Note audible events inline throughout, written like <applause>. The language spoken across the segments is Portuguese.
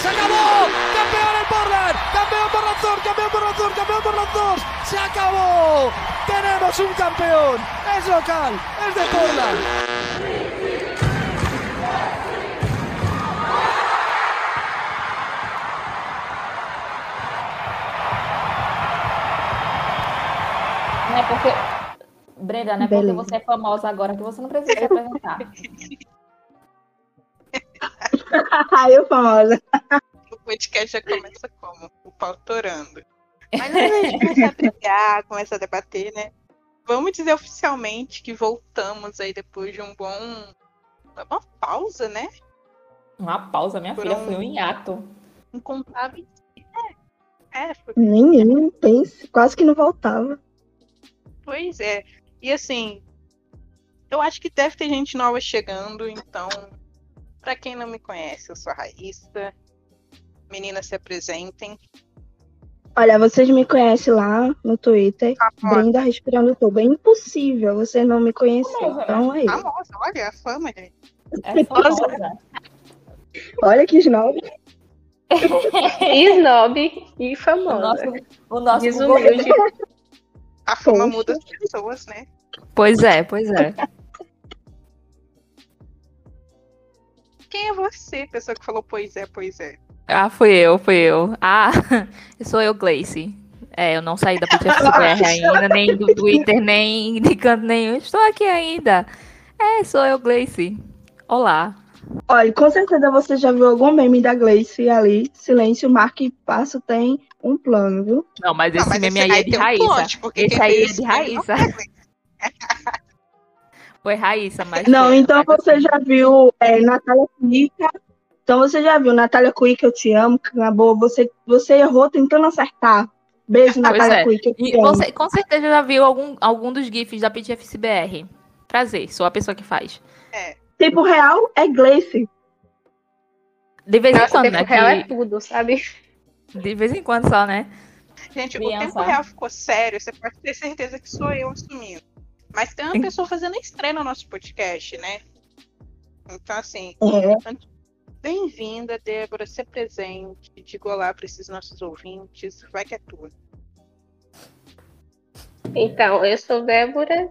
¡Se acabó! ¡Campeón el Portland! ¡Campeón por razón! ¡Campeón por razón! ¡Campeón por razón! ¡Se acabó! ¡Tenemos un campeón! ¡Es local! ¡Es de Porland! Porque. Brenda, não é porque Beleza. você é famosa agora que você não precisa se apresentar. <laughs> Ai, eu famosa. O podcast já começa como? O pau torando. Mas antes da gente <laughs> começar a brigar, começar a debater, né? Vamos dizer oficialmente que voltamos aí depois de um bom. Uma pausa, né? Uma pausa, minha Por filha, um- foi um hiato. Incontáveis. É, é, foi Menino, pense, quase que não voltava. Pois é. E assim, eu acho que deve ter gente nova chegando, então, pra quem não me conhece, eu sou a Raíssa. Meninas se apresentem. Olha, vocês me conhecem lá no Twitter. Famosa, Brenda Respirando Tubo. É impossível você não me conhecer. Famosa, Então é isso. famosa, olha a fama, gente. É famosa. Olha que snob. <laughs> Snob e O famosa. nosso, o nosso Desumilde. A fama Poxa. muda as pessoas, né? Pois é, pois é. Quem é você, pessoa que falou pois é, pois é? Ah, fui eu, fui eu. Ah, <laughs> sou eu, Gleice. É, eu não saí da PTFCBR ainda, nem do Twitter, nem de canto nenhum. Estou aqui ainda. É, sou eu, Gleice. Olá. Olha, com certeza você já viu algum meme da Gleice ali. Silêncio, marca e passo tem um plano, viu? Não, mas esse Não, mas meme esse aí é de um porque Esse aí é de não Raíssa. <laughs> foi Raíssa, mas. Não, foi, então mas- você já viu é, Natália Cuica. Então você já viu Natália Cuica, eu te amo, acabou. Você, você errou tentando acertar. Beijo, Natália é. Cuica, eu te E amo. você com certeza já viu algum, algum dos GIFs da PTFCBR. Prazer, sou a pessoa que faz. Tempo real é Gleice. De vez em quando, tempo né? real é que- tudo, sabe? De vez em quando só, né? Gente, o tempo real ficou sério, você pode ter certeza que sou eu assumindo. Mas tem uma pessoa fazendo estreia no nosso podcast, né? Então, assim, É. bem-vinda, Débora, se presente, diga olá para esses nossos ouvintes, vai que é tua. Então, eu sou Débora.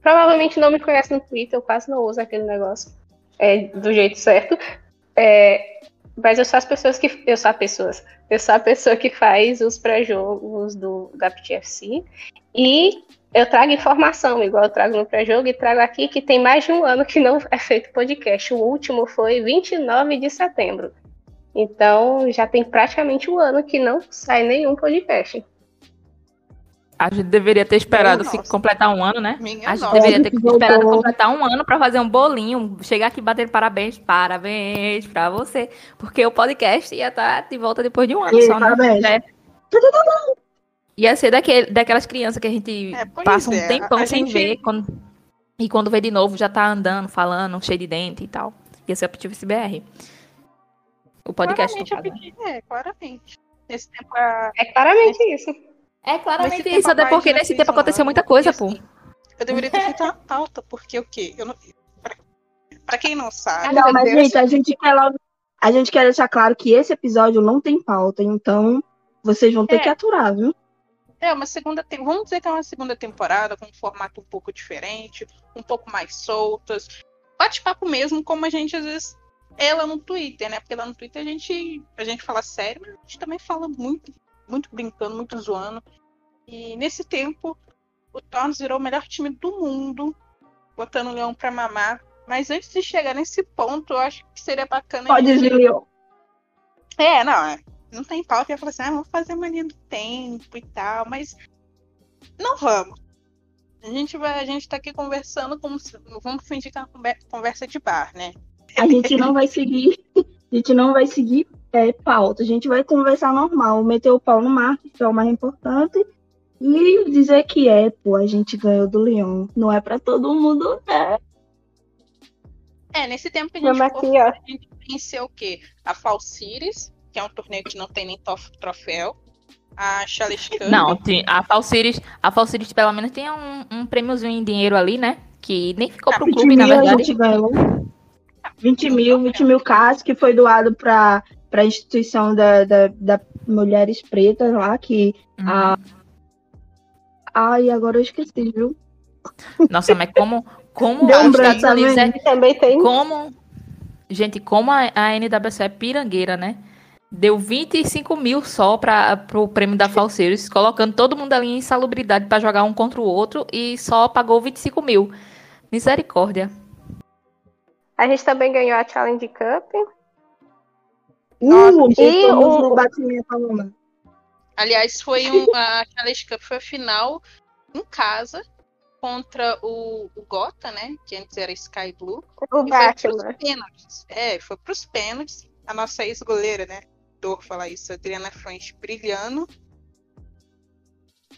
Provavelmente não me conhece no Twitter, eu quase não uso aquele negócio é, do jeito certo. É, mas eu sou as pessoas que. Eu sou a pessoas. Eu sou a pessoa que faz os pré-jogos do, da. E eu trago informação, igual eu trago no pré-jogo, e trago aqui que tem mais de um ano que não é feito podcast. O último foi 29 de setembro. Então já tem praticamente um ano que não sai nenhum podcast. A gente deveria ter esperado se completar um ano, né? Minha A gente nossa. deveria ter esperado completar um ano pra fazer um bolinho, chegar aqui bater parabéns, parabéns pra você, porque o podcast ia estar de volta depois de um ano E, só, né? parabéns. É. Ia ser daquele, daquelas crianças que a gente É, passa um é, tempão a sem gente- ver, quando- e quando vê de novo já tá andando, falando, cheio de dente e tal. Ia ser a PTFCBR. O podcast, claramente, pedi, é, claramente. Nesse tempo, a... É claramente isso. É nesse claramente tempo isso, a até porque nesse tempo aconteceu ano, muita coisa, pô. assim, Eu deveria ter feito uma pauta, porque o quê? Eu não... pra... pra quem não sabe, Não, mas, Deus- gente, a gente quer logo. A gente quer deixar claro que esse episódio não tem pauta, então vocês vão ter É. que aturar, viu? É uma segunda tem... Vamos dizer que é uma segunda temporada com um formato um pouco diferente, um pouco mais soltas. Bate-papo mesmo, como a gente às vezes. Ela no Twitter, né? Porque lá no Twitter a gente, a gente fala sério, mas a gente também fala muito, muito brincando, muito zoando. E nesse tempo, o Tornos virou o melhor time do mundo, botando o Leão pra mamar. Mas antes de chegar nesse ponto, eu acho que seria bacana. Pode gente- Leon. é, não, é. Não tem pauta. Eu ia falar assim, ah, vamos fazer mania do tempo e tal, mas não vamos. A gente vai, a gente tá aqui conversando como se, vamos fingir que é uma conver- conversa de bar, né? A gente não vai seguir. <laughs> A gente não vai seguir é, pauta. A gente vai conversar normal, meter o pau no marketing, que é o mais importante. E dizer que é, pô, a gente ganhou do Leão. Não é pra todo mundo, né? É, nesse tempo que a gente, for, aqui, a gente venceu o quê? A Fall Series, que é um torneio que não tem nem troféu. a Cup. Não, tem- a Falsiris, a Falsiris pelo menos tem um, um prêmiozinho em dinheiro ali, né? Que nem ficou pro 20 clube, na mil a verdade. gente ganhou. 20 mil, 20 mil casos que foi doado para a instituição da, da, da Mulheres Pretas lá, que. Uhum. A... Ai, agora eu esqueci, viu? Nossa, mas como, como Deu um branco Unidos é, também tem como, gente, como a, a NWC é pirangueira, né? Deu 25 mil só para pro prêmio da Falseiros, colocando todo mundo ali em insalubridade para jogar um contra o outro e só pagou 25 mil. Misericórdia. A gente também ganhou a Challenge Cup. Uh, e o- no batimento. Aliás, foi <laughs> um, a Challenge Cup foi a final em casa contra o, o Gota, né? Que antes era Sky Blue. O E foi pros Batman. pênaltis. É, foi pros pênaltis. A nossa ex-goleira, né? Dor falar isso, Adriana Frente brilhando.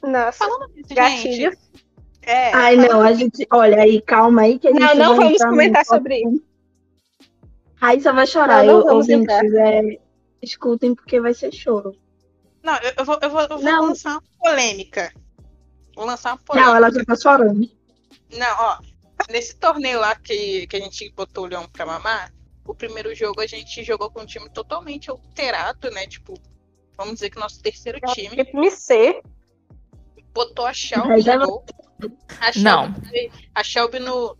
Nossa. Falando disso, Gatilho. gente. É, Ai, não, a gente. Olha aí, calma aí que a gente. Não, não vamos comentar sobre isso. Raíssa vai chorar, eu, ouvintes, é, escutem porque vai ser choro. Não, eu, eu vou, eu vou, eu vou Não. lançar uma polêmica. Vou lançar uma polêmica. Não, ela já tá chorando. Não, ó. Nesse torneio lá que, que a gente botou o Leão pra mamar, o primeiro jogo a gente jogou com um time totalmente alterado, né? Tipo, vamos dizer que o nosso terceiro time Time C. botou a Shelby no gol. A Shelby, Não. A Shelby no,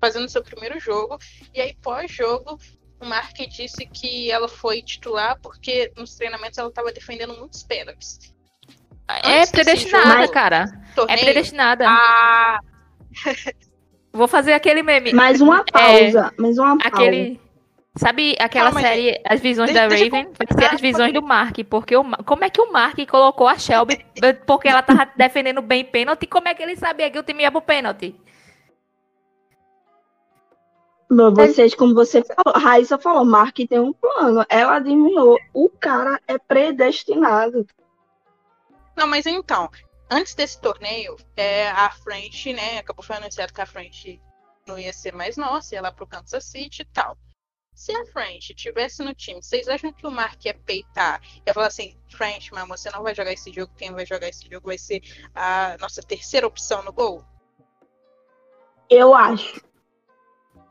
fazendo seu primeiro jogo. E aí, pós-jogo, o Mark disse que ela foi titular porque nos treinamentos ela tava defendendo muitos pênaltis. É Antes desse predestinada, jogo, cara. É Torneio, predestinada. ah, Vou fazer aquele meme. Mais uma pausa, mais uma pausa. Aquele. Sabe aquela Calma aí. série As Visões Deixa- da Raven? Vai ser as visões do Mark. Porque o, como é que o Mark colocou a Shelby? <laughs> Porque ela tava defendendo bem pênalti. Como é que ele sabia que o time ia pro pênalti? Vocês, como você falou, Raíssa falou, Mark tem um plano. Ela adivinhou. O cara é predestinado. Não, mas então, antes desse torneio, é, a French, né, acabou foi anunciado que a French não ia ser mais nossa, ia lá pro Kansas City e tal. Se a French tivesse no time, vocês acham que o Mark ia peitar? Ia falar assim, French, mas você não vai jogar esse jogo, quem vai jogar esse jogo vai ser a nossa terceira opção no gol? Eu acho.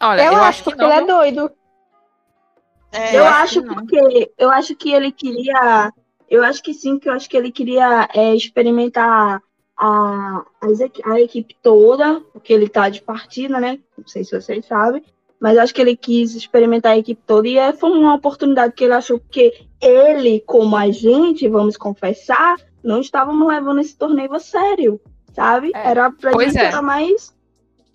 Olha, eu, eu, acho que porque ele é doido. É, eu acho acho que não. porque eu acho que ele queria. Eu acho que sim, que eu acho que ele queria é, experimentar a, equi- a equipe toda, porque ele tá de partida, né? Não sei se vocês sabem. Mas eu acho que ele quis experimentar a equipe toda e é, foi uma oportunidade que ele achou, porque ele, como a gente, vamos confessar, não estávamos levando esse torneio a sério, sabe? É. Era pra Pois gente é. mais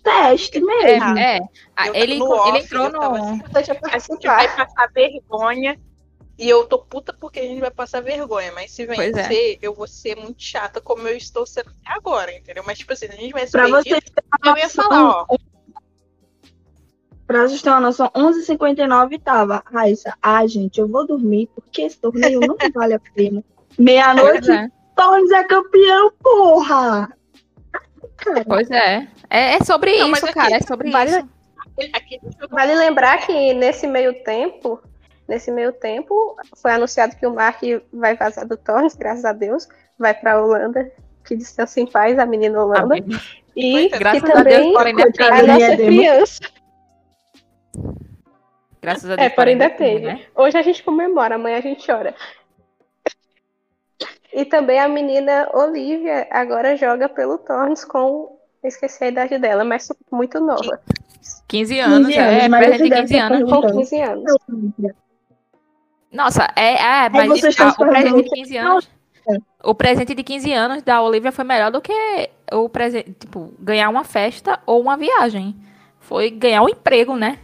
teste mesmo. É, é. Eu- ele, no ele off, entrou eu tava no. assim, a gente participar. vai passar vergonha. E eu tô puta porque a gente vai passar vergonha. Mas se é. vencer, eu vou ser muito chata como eu estou sendo até agora, entendeu? Mas, tipo assim, se a gente vai Pra vocês eu ia falar, ó. Pra vocês terem uma noção, 11h59 tava. Raíssa, ah, gente, eu vou dormir porque esse torneio não <laughs> vale a pena. Meia-noite, é. Torres é campeão, porra! Cara, Pois é. É, é sobre Não, isso, aqui, cara. É sobre vale- isso. Aqui, Vale lembrar que nesse meio tempo, nesse meio tempo, foi anunciado que o Mark vai vazar do Torres, graças a Deus, vai pra Holanda, que descansa em paz a menina Holanda. Amém. E é, Graças que a Deus, também porém, ainda tem, coitada a nossa demo. criança. Graças a Deus. É, porém ainda tem, teve. né? Hoje a gente comemora, amanhã a gente chora. E também a menina Olivia agora joga pelo Torres com. Esqueci a idade dela, mas muito nova. 15 anos, 15 é, anos, mas presente de esse 15 deve anos. Com Então. 15 anos. Nossa, é, é mas vocês estão o presente de 15 anos. O presente de 15 anos da Olivia foi melhor do que o presente, tipo, ganhar uma festa ou uma viagem. Foi ganhar um emprego, né?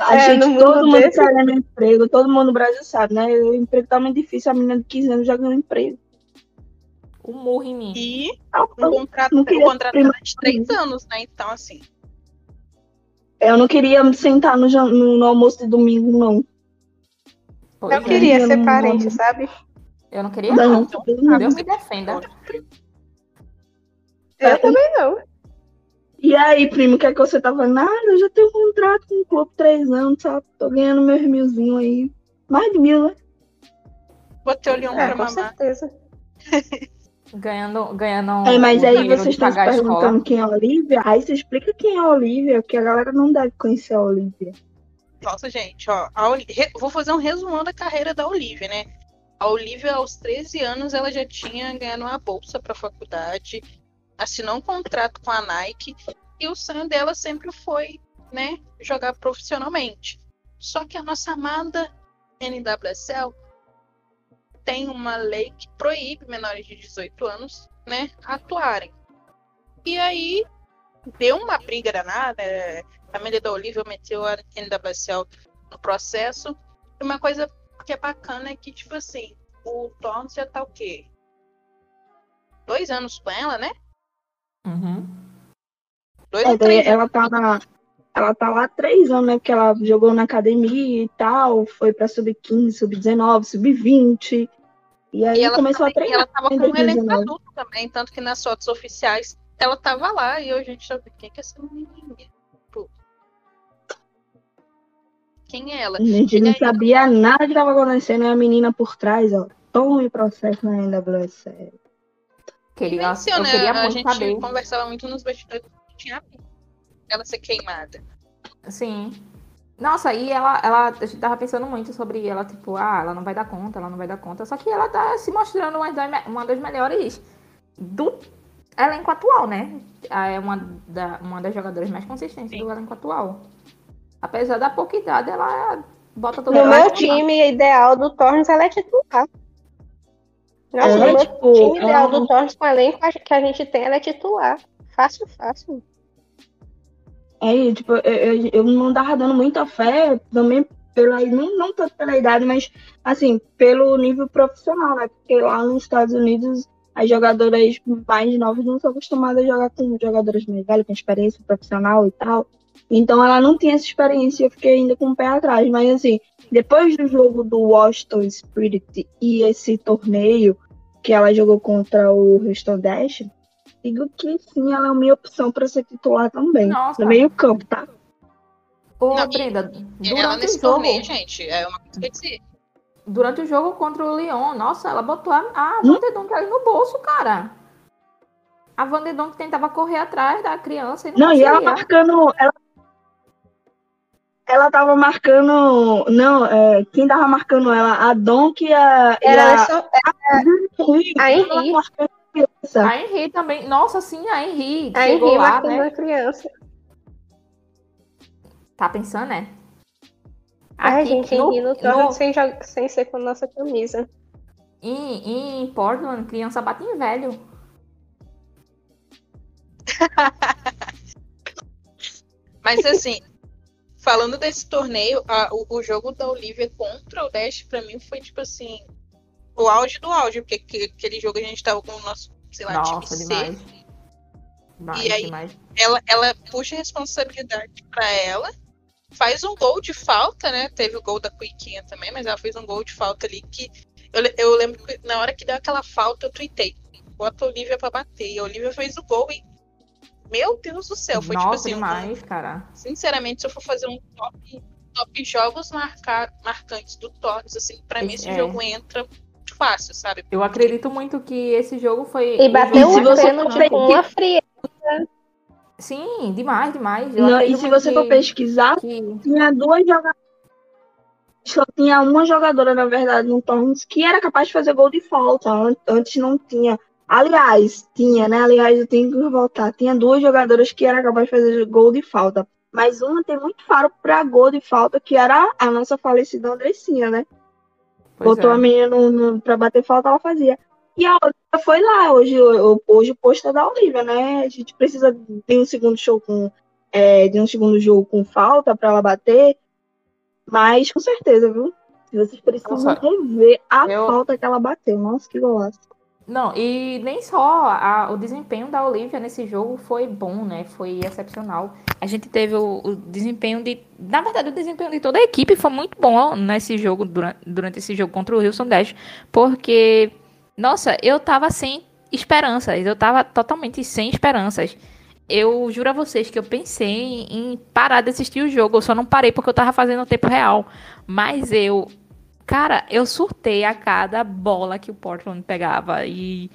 A É, gente, no mundo todo mundo desse- querendo emprego, todo mundo no Brasil sabe, né? O emprego tá muito difícil, a menina de 15 anos já ganhou emprego. Um murro em mim. E Ah, um contrato, um contrato de três anos, né? Então, assim. Eu não queria me sentar no, no- no almoço de domingo, não. Pois Eu é. queria ser parente, não. sabe? Eu não queria, Não, não. não. Deus me defenda. Eu também não. E aí, primo, o que é que você tá falando? Nada, eu já tenho um contrato com o clube três anos, sabe? Tô ganhando meus milzinho aí. Mais de mil, né? Botei o Leon É, pra com mamar. certeza. <laughs> Ganhando, ganhando É, mas o aí vocês estão se perguntando quem é a Olivia. Aí você explica quem é a Olivia, porque a galera não deve conhecer a Olivia. Nossa, gente, ó. a Oli- re- Vou fazer um resumão da carreira da Olivia, né? A Olivia, aos 13 anos, ela já tinha ganhado uma bolsa para faculdade, assinou um contrato com a Nike, e o sonho dela sempre foi, né, jogar profissionalmente. Só que a nossa amada NWSL tem uma lei que proíbe menores de 18 anos, né, atuarem. E aí deu uma briga danada, é, a família da Olivia meteu a NWSL no processo. E uma coisa que é bacana é que, tipo assim, o Thorns já tá o quê? Dois anos com ela, né? Uhum. Dois É, três ela tá na. Ela tá lá há três anos, né? Porque ela jogou na academia e tal, foi pra sub-15, sub-19, sub-20. E aí E ela, começou a também- e treinar. ela tava com um elenco 2019. adulto também, tanto que nas fotos oficiais ela tava lá e hoje a gente sabe quem que é essa menininha. Pô. Quem é ela? A gente E não aí- sabia nada que tava acontecendo e a menina por trás, ó. Tome processo na NWSL. Venceu, eu né? queria a gente saber. conversava muito nos bastidores que tinha ela ser queimada. Sim. Nossa, e ela, ela, a gente tava pensando muito sobre ela, tipo, ah, ela não vai dar conta, ela não vai dar conta. Só que ela tá se mostrando uma das, uma das melhores do elenco atual, né? É uma, da, uma das jogadoras mais consistentes Sim. do elenco atual. Apesar da pouca idade, ela bota todo No meu time ideal do Torres, ela é titular. Nossa, Ela tipo, time ideal do Torres, com o elenco que a gente tem, ela é titular. Fácil, fácil. É, tipo, eu, eu, eu não tava dando muita fé também pela, não, não tanto pela idade, mas assim, pelo nível profissional, né? Porque lá nos Estados Unidos as jogadoras mais novas não são acostumadas a jogar com jogadoras mais velhas, com experiência profissional e tal. Então ela não tinha essa experiência e eu fiquei ainda com o pé atrás. Mas assim, depois do jogo do Washington Spirit e esse torneio que ela jogou contra o Houston Dash, digo que sim, ela é a minha opção para ser titular também. Nossa. No meio campo, tá? Ô, Não, E ela durante nesse o jogo, torneio, gente, é uma coisa que eu dizer. durante o jogo contra o Lyon, nossa, ela botou a, a Hum? Van de Donk ali no bolso, cara. A Van de Donk tentava correr atrás da criança e não, Não, e ela marcando. Ela, ela tava marcando. Não, é, quem tava marcando ela? A Donk e a. E Era a, só- Henry, a Henry. marcando a criança. A Henry também. Nossa, sim, a Henry. a chegou Henry lá, marcando né? a criança. Tá pensando, né? Ai, Aqui gente, no- Henry no no- Torres sem, sem ser com nossa camisa. em, em Portland, criança bate em velho. <laughs> Mas assim, falando desse torneio, a- o, o jogo da Olivia contra o Dash, pra mim, foi tipo assim, o auge do auge, porque que- aquele jogo a gente tava com o nosso, sei lá, Nossa, time C. demais. Demais, E aí- demais. Ela, ela puxa a responsabilidade pra ela, faz um gol de falta, né? Teve o gol da Cuiquinha também, mas ela fez um gol de falta ali que. Eu, eu lembro que na hora que deu aquela falta, eu tuitei. Bota a Olivia pra bater. E a Olivia fez o gol e. Meu Deus do céu, foi tipo Nossa, assim. um- demais, cara. Sinceramente, se eu for fazer um top, top jogos marcar, marcantes do Torres, assim, pra mim esse É. jogo entra muito fácil, sabe? Eu acredito muito que esse jogo foi. E bateu o pênalti com uma fria. Sim, demais, demais. Não, e se você for que- pesquisar, que- tinha duas jogadoras. Só tinha uma jogadora, na verdade, no Torrens que era capaz de fazer gol de falta. An- Antes não tinha. Aliás, tinha, né? Aliás, eu tenho que voltar. Tinha duas jogadoras que era capaz de fazer gol de falta. Mas uma tem muito faro pra gol de falta, que era a nossa falecida Andressinha, né? Pois Botou é. a menina pra bater falta, ela fazia. E a Olivia foi lá. Hoje, hoje o posto é da Olivia, né? A gente precisa de um segundo show com. é, de um segundo jogo com falta pra ela bater. Mas com certeza, viu? Vocês precisam Nossa, rever a eu- falta que ela bateu. Nossa, que golaço. Não, e nem só a- o desempenho da Olivia nesse jogo foi bom, né? Foi excepcional. A gente teve o, o desempenho de. Na verdade, o desempenho de toda a equipe foi muito bom nesse jogo, durante, durante esse jogo contra o Wilson Dash. Porque, nossa, eu tava sem esperanças. Eu tava totalmente sem esperanças. Eu juro a vocês que eu pensei em parar de assistir o jogo. Eu só não parei porque eu tava fazendo o tempo real. Mas eu Cara, eu surtei a cada bola que o Portland pegava. E.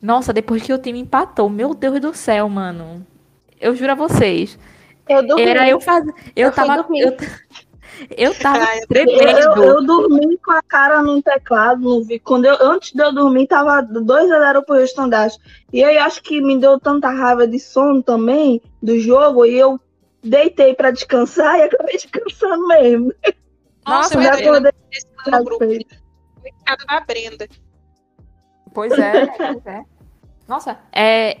Nossa, depois que o time empatou, meu Deus do céu, mano. Eu juro a vocês. Eu dormi. Era eu faz... Eu, Eu tava. Eu, eu tava Ah, eu Eu, tremendo. eu dormi com a cara no teclado, não vi. Quando eu, antes de eu dormir, tava 2x0 pro Houston Dash. E aí acho que me deu tanta raiva de sono também do jogo, e eu deitei pra descansar e acabei <laughs> descansando mesmo. Nossa, Nossa, eu Já entrei acordei no grupo. da Brenda. Pois é, pois é. Nossa, é,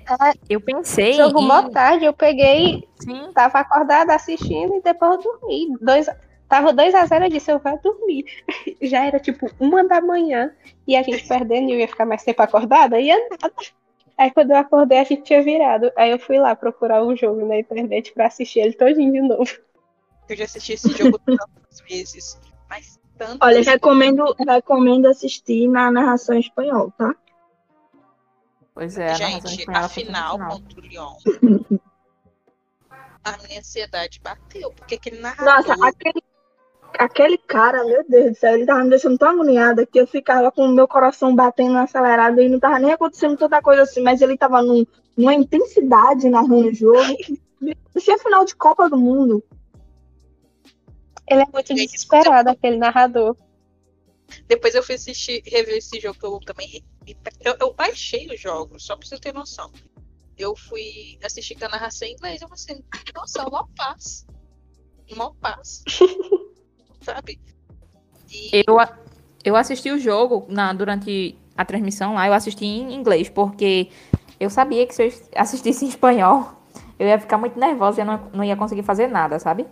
eu pensei Jogo em... mó tarde, eu peguei, Sim, tava acordada assistindo e depois eu dormi. Dois, tava 2x0, eu disse, eu vou dormir. <laughs> Já era tipo uma da manhã e a gente perdendo e eu ia ficar mais tempo acordada, ia nada. Aí quando eu acordei, a gente tinha virado. Aí eu fui lá procurar o jogo na internet pra assistir ele todinho de novo. Eu já assisti esse jogo tantas vezes. Mas tantas Olha, recomendo, recomendo assistir na narração em espanhol, tá? pois é. Gente, espanhola a final contra o Lyon. a minha ansiedade bateu, porque aquele narrador. Nossa, aquele, aquele cara, meu Deus do céu, ele tava me deixando tão agoniada que eu ficava com o meu coração batendo acelerado e não tava nem acontecendo tanta coisa assim, mas ele tava num, numa intensidade narrando o jogo. Parecia final de Copa do Mundo. Ele é muito Gente, desesperado, aquele narrador. Depois eu fui assistir, rever esse jogo que eu também. Eu, eu baixei os jogos, só pra você ter noção. Eu fui assistir com a narração em inglês. Eu falei assim, nossa, mó paz. Mó paz. <laughs> Sabe? E Eu, eu assisti o jogo na, durante a transmissão lá, eu assisti em inglês, porque eu sabia que se eu assistisse em espanhol, eu ia ficar muito nervosa e eu não, não ia conseguir fazer nada, sabe?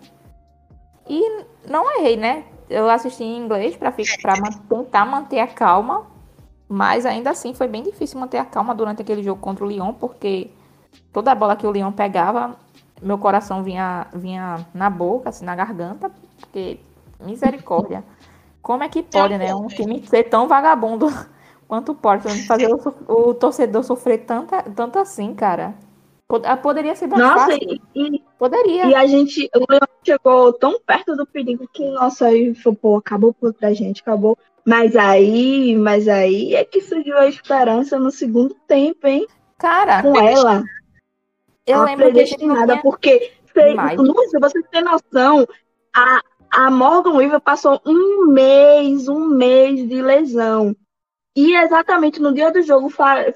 E não errei, né? Eu assisti em inglês man- tentar manter a calma, mas ainda assim foi bem difícil manter a calma durante aquele jogo contra o Lyon, porque toda a bola que o Lyon pegava, meu coração vinha, vinha na boca, assim, na garganta, porque misericórdia. Como é que pode, né? Um time ser tão vagabundo <laughs> quanto Portland fazer o, o torcedor sofrer tanta, tanto assim, cara? Ah, Poderia ser mais Nossa, fácil. e, Poderia. e a gente, o Leão chegou tão perto do perigo que, nossa, aí foi, pô, acabou pra gente, acabou. Mas aí, mas aí é que surgiu a esperança no segundo tempo, hein? Cara, Com ela. eu a lembro que predestinada, tinha... porque nossa, você tem noção, a, a Morgan Weaver passou um mês, um mês de lesão. E exatamente no dia do jogo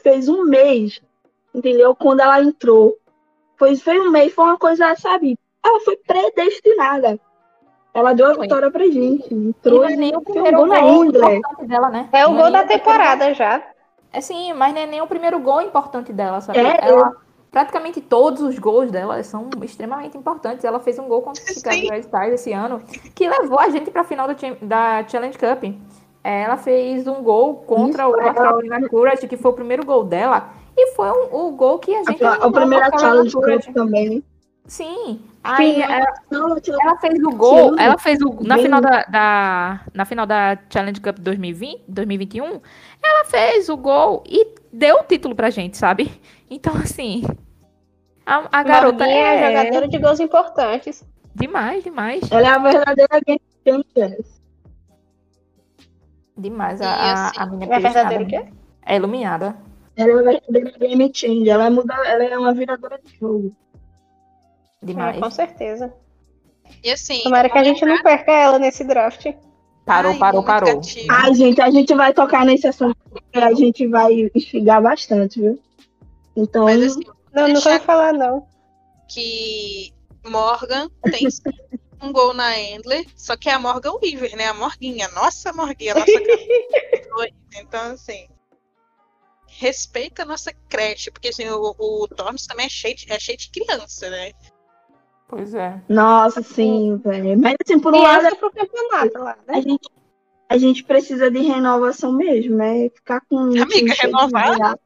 fez um mês, entendeu? Quando ela entrou. Foi, foi um mês, foi uma coisa, sabe? Ela foi predestinada. Ela deu a Foi. vitória pra gente. E Entrou não é nem o e primeiro gol na gol importante dela, né? É o Não gol nem da primeiro temporada já. É sim, mas não é nem o primeiro gol importante dela, sabe? É, ela, praticamente todos os gols dela são extremamente importantes. Ela fez um gol contra o Chicago. Red Stars esse ano, que levou a gente para a final da, Challenge Cup. É, Ela fez um gol contra Isso, o é. Carolina Courage, que foi o primeiro gol dela, e foi um- o gol que a gente A, a primeira a Carolina challenge Courage. Cup também. Sim. Aí Sim, ela, ela fez o gol, ela fez o na final da, da- na final da Challenge Cup 2020, 2021, ela fez o gol e deu o título pra gente, sabe? Então assim, a, a garota é é jogadora de gols importantes. demais, demais, Ela é a verdadeira game changer. demais a, a, assim, a minha É verdadeiro o quê? É iluminada. Ela a verdadeira game changer. Ela, muda, ela é uma viradora de jogo. Demais. É, com certeza. E assim. Tomara que a gente não perca ela nesse draft. Parou, ai, parou, parou. Ai, gente, a gente vai tocar nesse assunto porque a gente vai instigar bastante, viu? Então, Mas assim, Não, não vou falar, não. que Morgan tem <laughs> um gol na Endler, só que é a Morgan Weaver, né? A Morguinha, nossa Morguinha, nossa. <laughs> Então, assim, respeita a nossa creche, porque assim, o, o Tormes também é cheio, de, é cheio de criança, né? Pois é. nossa, sim, velho. Mas assim, por um lado, Criança pro campeonato lá, né? a gente, a gente precisa de renovação mesmo, né? Ficar com Amiga, renovar?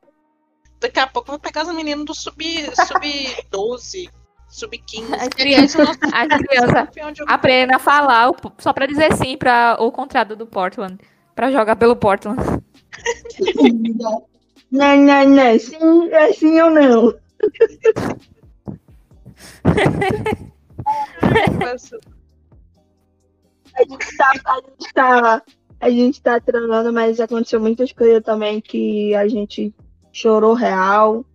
Daqui a pouco vai pegar os meninos do sub-12, sub 12, sub 15. As crianças, as crianças aprendem a falar o- só pra dizer sim para o contrato do Portland, Pra jogar pelo Portland. <laughs> Não, não, não. Sim, é sim ou não. <laughs> A gente tá, a gente tá a gente tá treinando, mas aconteceu muitas coisas também que a gente chorou real,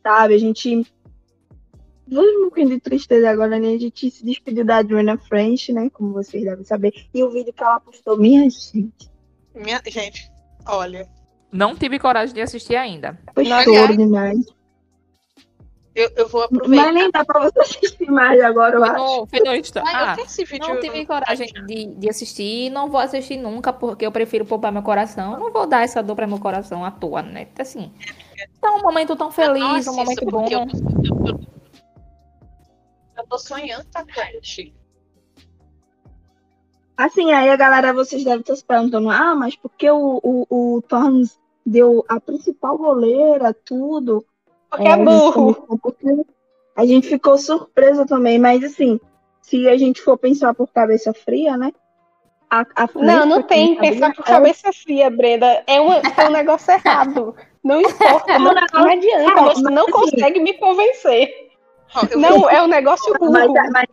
sabe? A gente. Vamos um pouquinho de tristeza agora, né? A gente se despediu da Adriana French, né? Como vocês devem saber. E o vídeo que ela postou, minha gente, Minha, gente, olha, Não tive coragem de assistir ainda. foi choro aliás, demais. eu, eu vou aproveitar. Mas nem dá pra você assistir mais agora, eu acho. Insta. Ah, eu tenho esse vídeo. não tive coragem de, de assistir e não vou assistir nunca, porque eu prefiro poupar meu coração. Eu não vou dar essa dor pra meu coração à toa, né? Assim, tá um momento tão feliz, um momento bom. Eu, eu, eu, eu tô sonhando com a Crash. Assim, aí a galera, vocês devem estar se perguntando, ah, mas por que o, o, o Torres deu a principal goleira, tudo? Porque é burro. Porque a gente ficou surpresa também, mas assim, se a gente for pensar por cabeça fria, né? A, a Não, não tem. Pensar é- cabeça fria, Brenda. É, uma, é um negócio errado. Não <laughs> importa. Não, não adianta. É, Você mas não assim- consegue me convencer. Não, é um negócio Mas, burro. mas,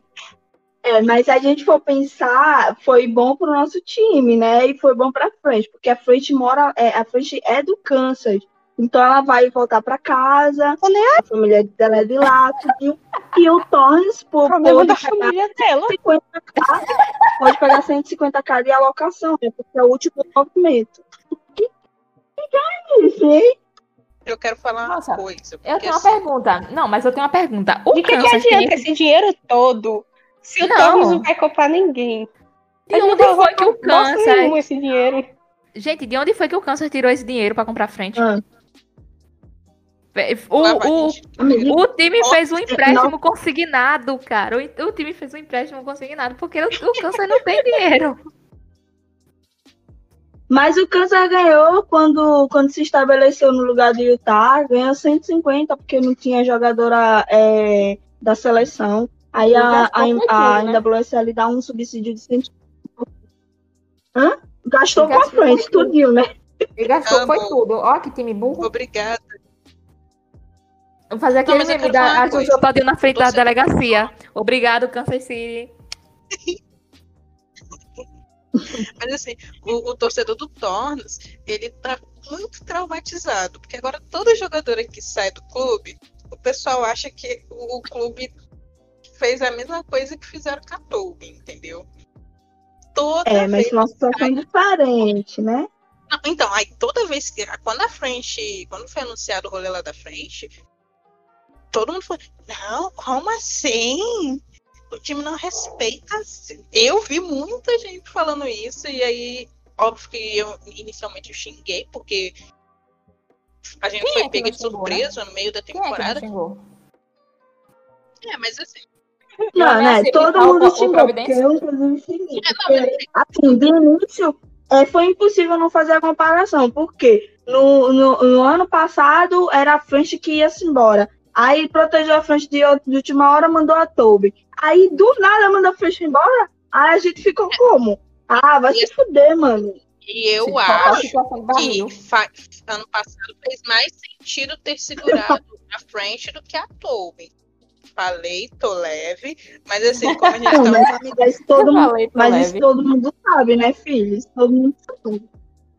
é, mas se a gente for pensar, foi bom pro nosso time, né? E foi bom pra frente, porque a frente mora, é, a frente é do Kansas. Então ela vai voltar pra casa, a família dela é de lá, tudo. E o Torres, O por problema pode da família dela. 150k, pode pegar 150k de alocação, né? Porque é o último movimento. Que, que é isso, hein? Eu quero falar Nossa, uma coisa. Eu tenho uma assim, pergunta. Não, mas eu tenho uma pergunta. O De que, que adianta tem- esse dinheiro todo se o Não. Torres não vai comprar ninguém? De onde vai foi que o nenhuma esse dinheiro. Gente, de onde foi que o Kansas tirou esse dinheiro pra comprar frente? Ah. O, o, o time fez um empréstimo consignado, cara. O, o time fez um empréstimo consignado porque o, o Kansas não tem dinheiro. Mas o Kansas ganhou quando, quando se estabeleceu no lugar do Utah, ganhou 150, porque não tinha jogadora é, da seleção. Aí a, a, foi a tudo, né? NWSL dá um subsídio de 150. Hã? Gastou com a frente, tudinho, né? Ele gastou, foi Amo. tudo. Ó, que time burro. Obrigada. Vou fazer aquele eu meme da a. Jojo na frente da delegacia. Obrigado, Kansas City. <laughs> Mas assim, o, o torcedor do Tornos, ele tá muito traumatizado. Porque agora toda jogadora que sai do clube, o pessoal acha que o, o clube fez a mesma coisa que fizeram com a Toby, entendeu? Toda É, mas uma situação diferente, né? Não, então, aí toda vez que. Quando a frente. Quando foi anunciado o rolê lá da frente, todo mundo foi. Não, como assim? O time não respeita. Eu vi muita gente falando isso, e aí, óbvio que eu inicialmente eu xinguei, porque a gente Quem foi é não de xingou, surpresa no meio da é temporada. xingou? É, mas assim. Não, Não, né? assim, Todo mundo o xingou, porque eu, inclusive, xinguei. É, Porque, assim, de início, é, foi impossível não fazer a comparação, porque no, no, no ano passado era a frente que ia se embora. Aí protegeu a frente de, de última hora, mandou a Toby. Aí do nada mandou a frente embora. Aí a gente ficou como? Ah, vai se fuder, mano. E eu faltar a acho do que ano passado fez mais sentido ter segurado a frente do que a Toby. Falei, tô leve, mas assim, como a gente <laughs> Não, tá mas isso todo mundo, mas leve. isso todo mundo sabe, né, filho? Isso todo mundo sabe.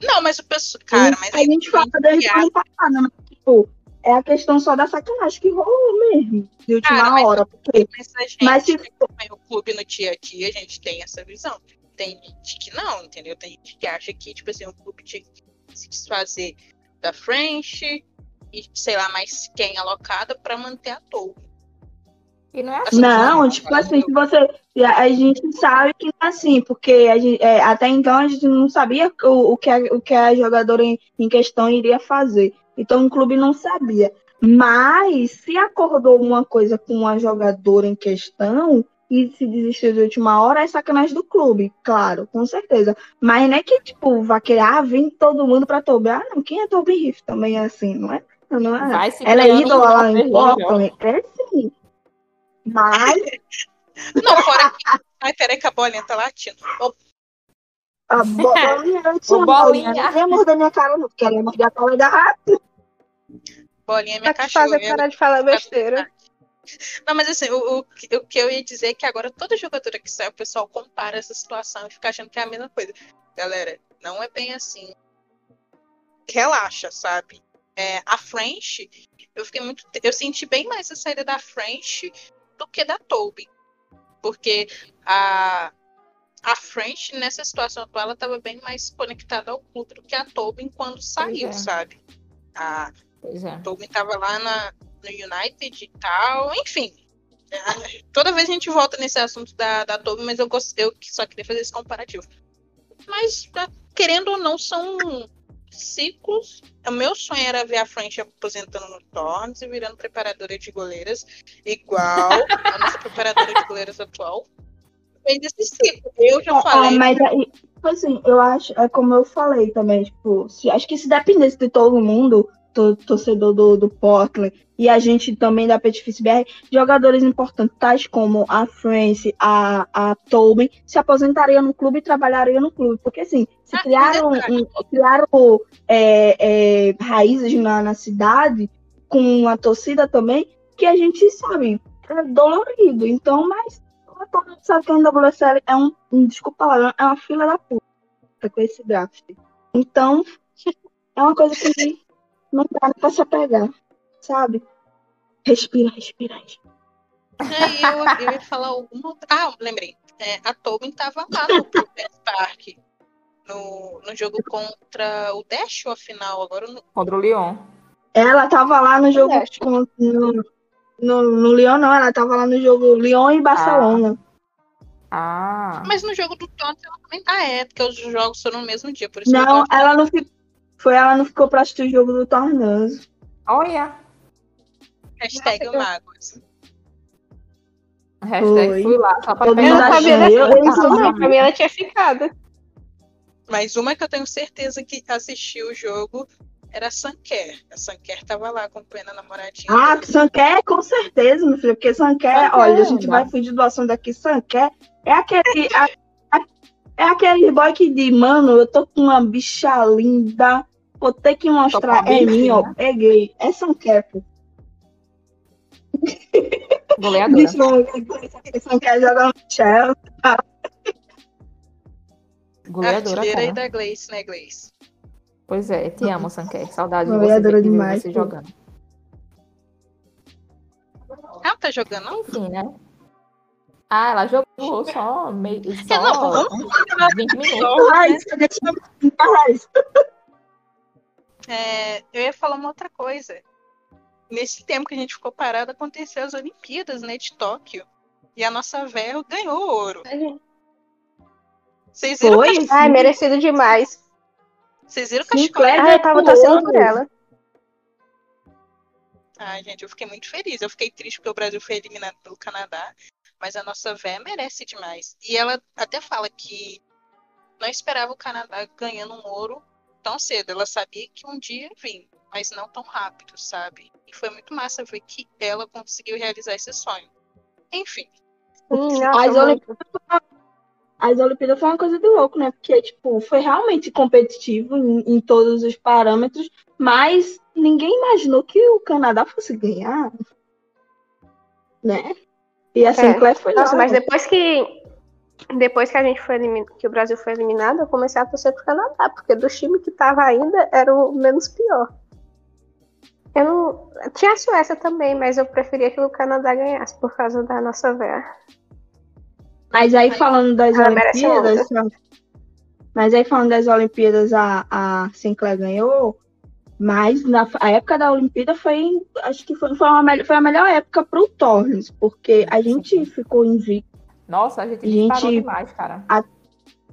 Não, mas o pessoal. Cara, mas a gente fala desde o ano passado, mas, tipo, é a questão só da sacanagem que rolou mesmo, de última Cara, mas- hora. Porque Mas a gente Mas se- o clube no dia a dia, a gente tem essa visão. Tem gente que não, entendeu? Tem gente que acha que, tipo assim, o clube tinha que se desfazer da frente e, sei lá, mais quem alocada pra manter a toa. E não é assim. Não, Sim, tipo assim, se você. A gente sabe que não é assim, porque a gente, é, até então a gente não sabia o, o, que, a, o que a jogadora em, em questão iria fazer. Então o clube não sabia. Mas se acordou uma coisa com a jogadora em questão e se desistiu de última hora, é sacanagem do clube, claro, com certeza. Mas não é que, tipo, vai querer, ah, vem todo mundo pra Toby. Ah, não, quem é Toby Riff também é assim, não é? Não é? Ela é ídola lá em. Portland? É sim. Mas <laughs> Não, fora que. Ai, peraí, que a bolinha tá latindo. Ô, a bo- bolinha <laughs> tinha O bolinha. Não ia morder minha cara, não, porque ela ia morder a colega rápido. bolinha é minha te cachorra. fazer parar de falar besteira. Não, mas assim, o, o, que- o que eu ia dizer é que agora toda jogadora que sai, o pessoal compara essa situação e fica achando que é a mesma coisa. Galera, Não é bem assim. Relaxa, sabe? É, a French, eu fiquei muito. Eu senti bem mais a saída da French do que da Tobin. Porque a, a French, nessa situação atual, ela estava bem mais conectada ao clube do que a Tobin quando saiu, é. sabe? A Pois é. Tobin estava lá na, no United e tal, enfim. Toda vez a gente volta nesse assunto da, da Tobin, mas eu, gost- eu só queria fazer esse comparativo. Mas, tá, querendo ou não, são ciclos. O meu sonho era ver a French aposentando no Torns e virando preparadora de goleiras, igual a <laughs> nossa preparadora de goleiras atual. Fez esse ciclo. Eu já É, falei. é, mas aí, tipo assim, eu acho, é como eu falei também, tipo, se, acho que se dependesse de todo mundo, to- torcedor do, do Portland, e a gente também da Petifice BR, jogadores importantes, tais como a France, a, a Tobin, se aposentariam no clube e trabalhariam no clube. Porque assim, se Ah, criaram, detalhe. um- criaram é, é, raízes na, na cidade, com a torcida também, que a gente sabe, é dolorido. Então, mas todo mundo sabe que a NWSL é um, um desculpa lá, é uma fila da puta com esse draft. Então, é uma coisa que não dá pra se apegar, sabe? Respira, respira, respira. Aí eu, eu ia falar alguma outra. Ah, lembrei. É, a Tobin tava lá no Prudence Park. No, no jogo contra o Dash, ou a final, agora não. Contra o Lyon. Ela tava lá no jogo com, no, no, no Lyon, não, ela tava lá no jogo Lyon e Barcelona. Ah. Mas no jogo do Tottenham ela também. Ah, é, porque os jogos foram no mesmo dia, por isso que eu não, ela não ficou. Foi ela não ficou pra assistir o jogo do Tornado. Olha. Hashtag Nossa, eu- Mágoas. Hashtag Foi. fui lá só pra Todo Eu mundo não. Pra mim ela tinha ficado. Mas uma que eu tenho certeza que assistiu o jogo era a Sanker. A Sanker tava lá acompanhando a namoradinha. Ah, dele. Sanquer, com certeza, meu filho. Porque Sanquer, Sanquer, olha, a gente vai fugir do assunto aqui. Sanquer é aquele. É aquele boy que diz, mano, eu tô com uma bicha linda. Vou ter que mostrar. É mim, ó. bichinha. Peguei. É Sanquer, pô. Goleadora. Disse, mano, que Sanquer joga no Chelsea. Goleadora, Artilheira cara. da Gleice, né, Gleice? Pois é, te amo, Sanquer. Saudade de você, Goleadora demais, você jogando. Ela tá jogando, não? Enfim, né? Ah, ela jogou só meio. Só É, não, vamos 20 minutos. Em paz. É, eu ia falar uma outra coisa. Nesse tempo que a gente ficou parado, aconteceu as Olimpíadas, né, de Tóquio. E a nossa véu ganhou ouro. Vocês viram, Foi? Ai, merecido demais. Vocês viram o cachecol? Ah, eu tava torcendo por ela. Ai, gente, eu fiquei muito feliz. Eu fiquei triste porque o Brasil foi eliminado pelo Canadá. Mas a nossa véia merece demais. E ela até fala que não esperava o Canadá ganhando um ouro tão cedo. Ela sabia que um dia ia vir, mas não tão rápido, sabe? E foi muito massa ver que ela conseguiu realizar esse sonho. Enfim, nossa, As. Olimpíadas, as Olimpíadas foi uma coisa de louco, né? Porque, tipo, foi realmente competitivo em, em todos os parâmetros, mas ninguém imaginou que o Canadá fosse ganhar. Né? E a Sinclair foi Nossa, mas depois que. Depois que a gente foi que o Brasil foi eliminado, eu comecei a torcer pro Canadá, porque do time que tava ainda era o menos pior. Eu não. Tinha a Suécia também, mas eu preferia que o Canadá ganhasse por causa da nossa véia. Mas aí falando das Ela Olimpíadas. Mas aí falando das Olimpíadas, a, a Sinclair ganhou. Mas na a época da Olimpíada foi. Acho que foi, foi, uma, foi a melhor época pro Torres, porque a gente ficou invicto. Nossa, a gente Gente- disparou demais, cara. A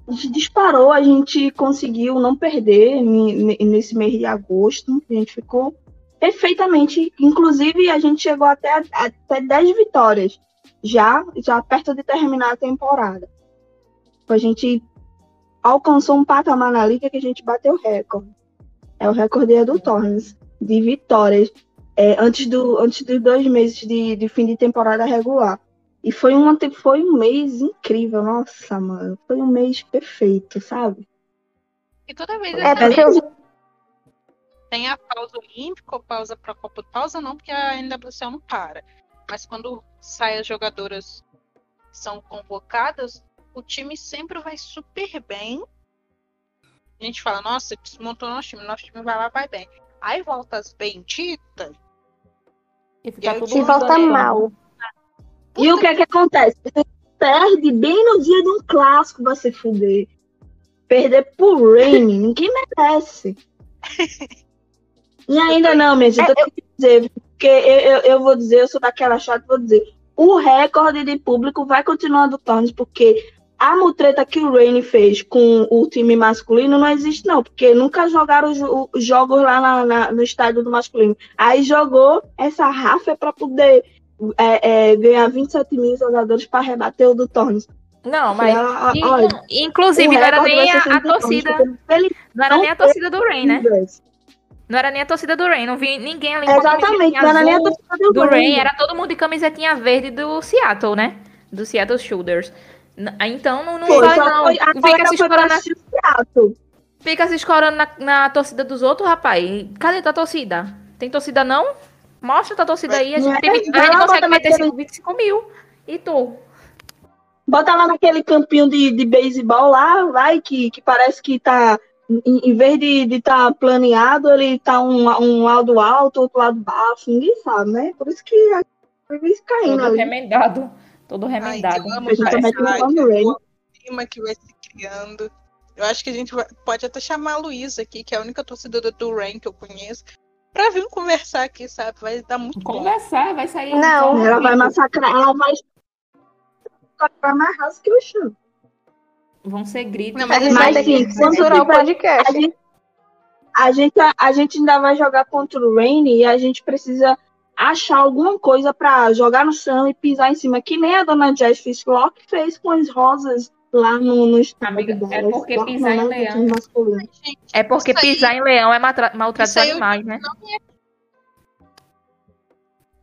gente disparou, a gente conseguiu não perder nesse mês de agosto. A gente ficou perfeitamente. Inclusive, a gente chegou até, até 10 vitórias, já, já perto de terminar a temporada. A gente alcançou um patamar na liga que a gente bateu o recorde. É o recorde do Torres, de vitórias, é, antes, do, antes dos dois meses de, de fim de temporada regular. E foi, uma, te- foi um mês incrível, nossa, mano. Foi um mês perfeito, sabe? e toda vez É vez eu, tem a pausa olímpica, ou pausa para Copa pausa não, porque a NWCL não para. Mas quando saem as jogadoras que são convocadas, o time sempre vai super bem. A gente fala, nossa, desmontou nosso time, nosso time vai lá, vai bem. Aí volta as benditas. E fica E tudo Se volta running. mal. E o que é que acontece? Você perde bem no dia de um clássico, vai se fuder. Perder pro Rain, ninguém merece. E ainda não, minha gente, eu tenho que dizer, porque eu, eu, eu vou dizer, eu sou daquela chata, vou dizer, o recorde de público vai continuar do Tornes, porque a mutreta que o Rain fez com o time masculino não existe, não, porque nunca jogaram os, os jogos lá na- na- no estádio do masculino. Aí jogou essa rafa para poder é, é, ganhar 27 mil jogadores para rebater o do Tornes. Não, mas. Ah, e- olha, inclusive, não era nem a, a Tornes, torcida. ele Não era nem a torcida do Rain, né? Não era nem a torcida do Rain. Não vi ninguém ali com Exatamente, não era nem a torcida do, do Rain. Rain. Era todo mundo de camisetinha verde do Seattle, né? Do Seattle Shoulders. N- Então não, não Foi, vai, não. Fica se escorando na, fica se escorando na, na torcida dos outros, rapaz. Cadê tua torcida? Tem torcida não? Mostra tua torcida aí. A gente, é? tem, a gente consegue meter naquele- 25 mil. E tu? Bota lá naquele campinho de, de beisebol lá, vai, que, que parece que tá. Em, em vez de estar tá planeado, ele tá um, um lado alto, outro lado baixo, ninguém sabe, né? Por isso que a- vive caindo Todo ali. remendado. Todo Ai, remendado. eu amo A gente essa também tem cidade, um no Rain. o clima que vai se criando. Eu acho que a gente vai- pode até chamar a Luísa aqui, que é a única torcedora do Rain que eu conheço, pra vir conversar aqui, sabe? Vai dar muito bom. Conversar, vai sair. Não. Ela vai massacrar, ela vai massacrar mais raça que o chão. Vão ser gritos. Não, A mas gente Mas vai ter sim, que quando censurar o podcast. A gente, a, gente, a gente ainda vai jogar contra o Rain e a gente precisa achar alguma coisa pra jogar no chão e pisar em cima, que nem a dona Jess Fishlock fez com as rosas lá no, no estádio Amiga, é porque Fishlock pisar em não, leão. É porque aí pisar em leão é eu- animais, né?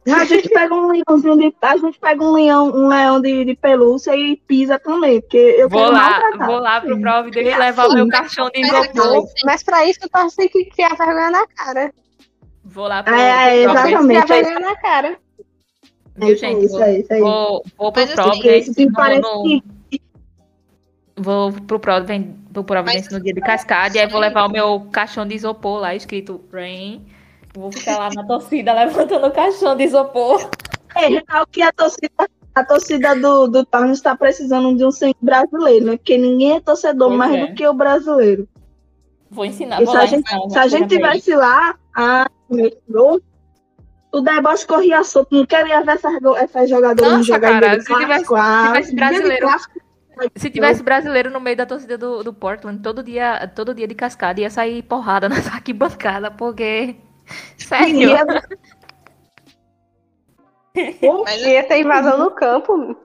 é A gente pega um leãozinho de. A gente pega um leão, um leão de, de pelúcia e pisa também, porque eu Vou quero lá, maltratar. vou lá pro e eu É levar o assim. meu caixão de Mas é isopor. Mas pra isso, tu tem que criar vergonha na cara. Vou lá pro, É, é, pro Providence, exatamente. Criar é na cara. É viu, isso, gente? isso aí, isso aí. Vou, vou pro assim, Providence no- que Vou pro Providence, pro Providence no dia de cascade, aí vou levar o meu caixão de isopor lá, escrito Rain. Vou ficar lá na <laughs> torcida levantando o caixão de isopor. É, o que a torcida, a torcida do, do Tornes está precisando de um sangue brasileiro, né? Porque ninguém é torcedor Pois mais é. do que o brasileiro. Vou ensinar, E vou se lá a gente, ensinar se a gente tivesse lá, a metrô, o deboche corria solto. Não queria ver essas, essas jogadoras Nossa, jogar cara, se tivesse- clássico. Ah, se tivesse brasileiro- Se tivesse brasileiro no meio da torcida do, do Portland, todo dia, todo dia de cascada ia sair porrada <laughs> na arquibancada, porque. Sério. ia- Mas Ia ter invasão no campo.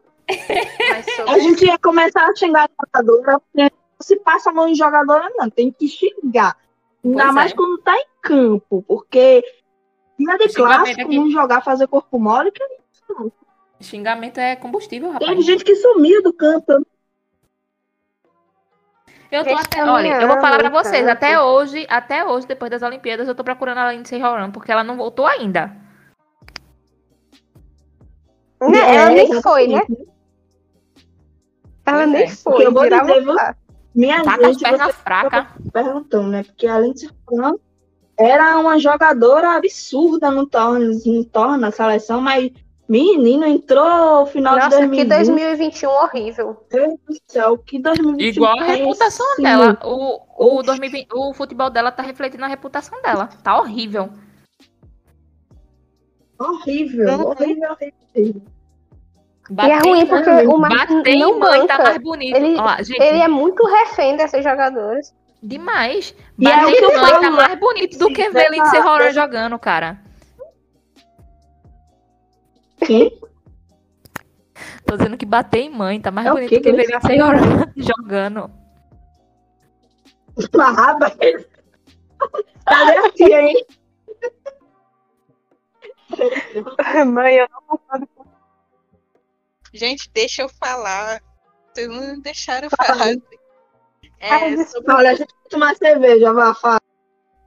sobre- A gente ia começar a xingar a jogadora, porque não se passa a mão em jogadora, não. Tem que xingar. Ainda Pois mais é. quando tá em campo, porque dia de Xingamento clássico, não jogar, fazer corpo mole, que Xingamento é combustível, teve rapaz. gente que sumiu do campo. Eu tô até, olha, eu vou falar pra caminhando, vocês, até hoje, até hoje, depois das Olimpíadas, eu tô procurando a Lindsay Horan, porque ela não voltou ainda. Né? É, Ela nem foi, né? Ela nem é. foi. Eu vou dizer. Minha Tá com as gente, pernas perguntando, né? Porque além de ser fã, era uma jogadora absurda no Tornes, no Torna, na seleção, mas menino entrou no final de Nossa, que 2020. 2021 horrível. Meu Deus do céu, que 2021. Igual a reputação péssimo. dela. O, o, 2020, o futebol dela tá refletindo a reputação dela. Tá horrível. Horrível, Uhum. horrível, horrível. E é ruim porque o Marcos bater em não mãe tá mais bonito. Ele- Ó lá, gente, Ele é muito refém desses jogadores. demais. E é Bater o que em eu mãe tá mais bonito do que ver Lindsay verdade. Horan jogando, cara. Quem? Tô dizendo que bater em mãe tá mais É bonito do que ver Lindsay Horan jogando. Uma raba. Cadê a tia, hein? <laughs> Mãe, eu não concordo com Gente, deixa eu falar. Vocês não deixaram eu falar. É, Ai, sobre, Olha, a gente vai tomar cerveja, vai, fala.